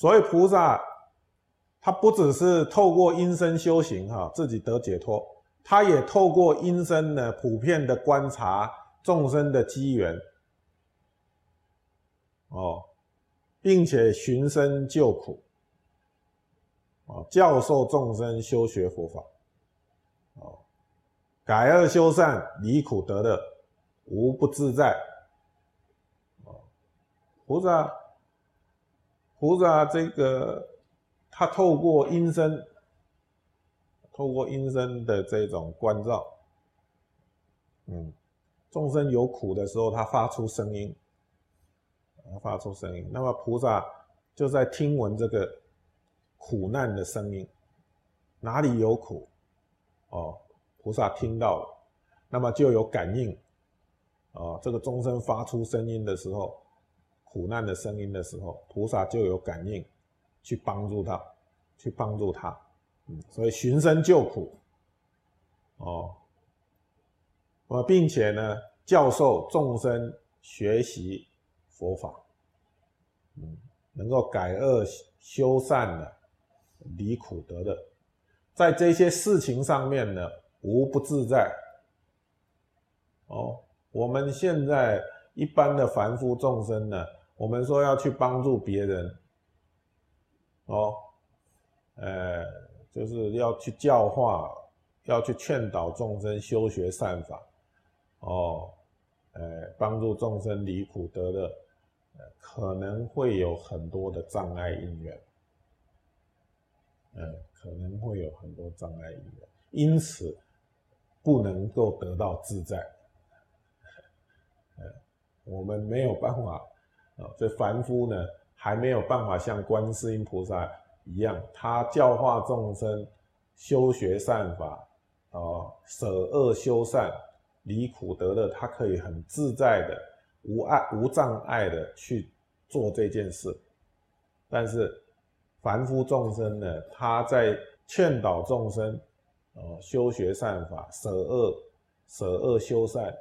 所以菩萨他不只是透过阴身修行哈，自己得解脱，他也透过阴身呢，普遍的观察众生的机缘，哦，并且寻声救苦，哦，教授众生修学佛法，哦，改恶修善，离苦得乐，无不自在。哦菩萨，菩萨这个，他透过音声，透过音声的这种关照，嗯，众生有苦的时候，他发出声音，发出声音。那么菩萨就在听闻这个苦难的声音，哪里有苦，哦，菩萨听到了，那么就有感应，哦，这个众生发出声音的时候。苦难的声音的时候，菩萨就有感应，去帮助他，去帮助他，嗯，所以寻声救苦，哦，我并且呢，教授众生学习佛法，嗯，能够改恶修善的，离苦得乐，在这些事情上面呢，无不自在。哦，我们现在一般的凡夫众生呢。我们说要去帮助别人，哦，呃，就是要去教化，要去劝导众生修学善法，哦，呃，帮助众生离苦得乐，可能会有很多的障碍因缘，呃，可能会有很多障碍因缘，因此不能够得到自在，呃我们没有办法。这凡夫呢，还没有办法像观世音菩萨一样，他教化众生，修学善法，哦，舍恶修善，离苦得乐，他可以很自在的、无碍、无障碍的去做这件事。但是凡夫众生呢，他在劝导众生，哦，修学善法，舍恶、舍恶修善，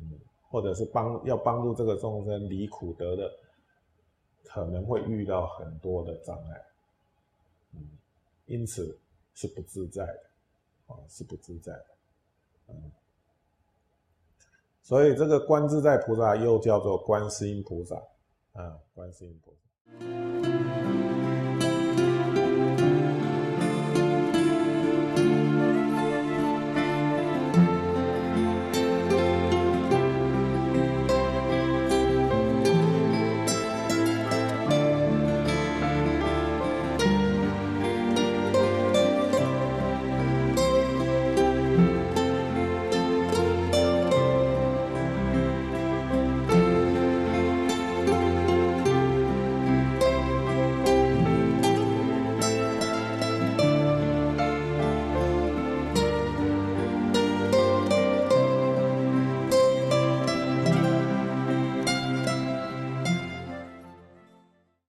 嗯。或者是帮要帮助这个众生离苦得乐，可能会遇到很多的障碍，嗯，因此是不自在的，啊，是不自在的，嗯，所以这个观自在菩萨又叫做观世音菩萨，啊，观世音菩萨。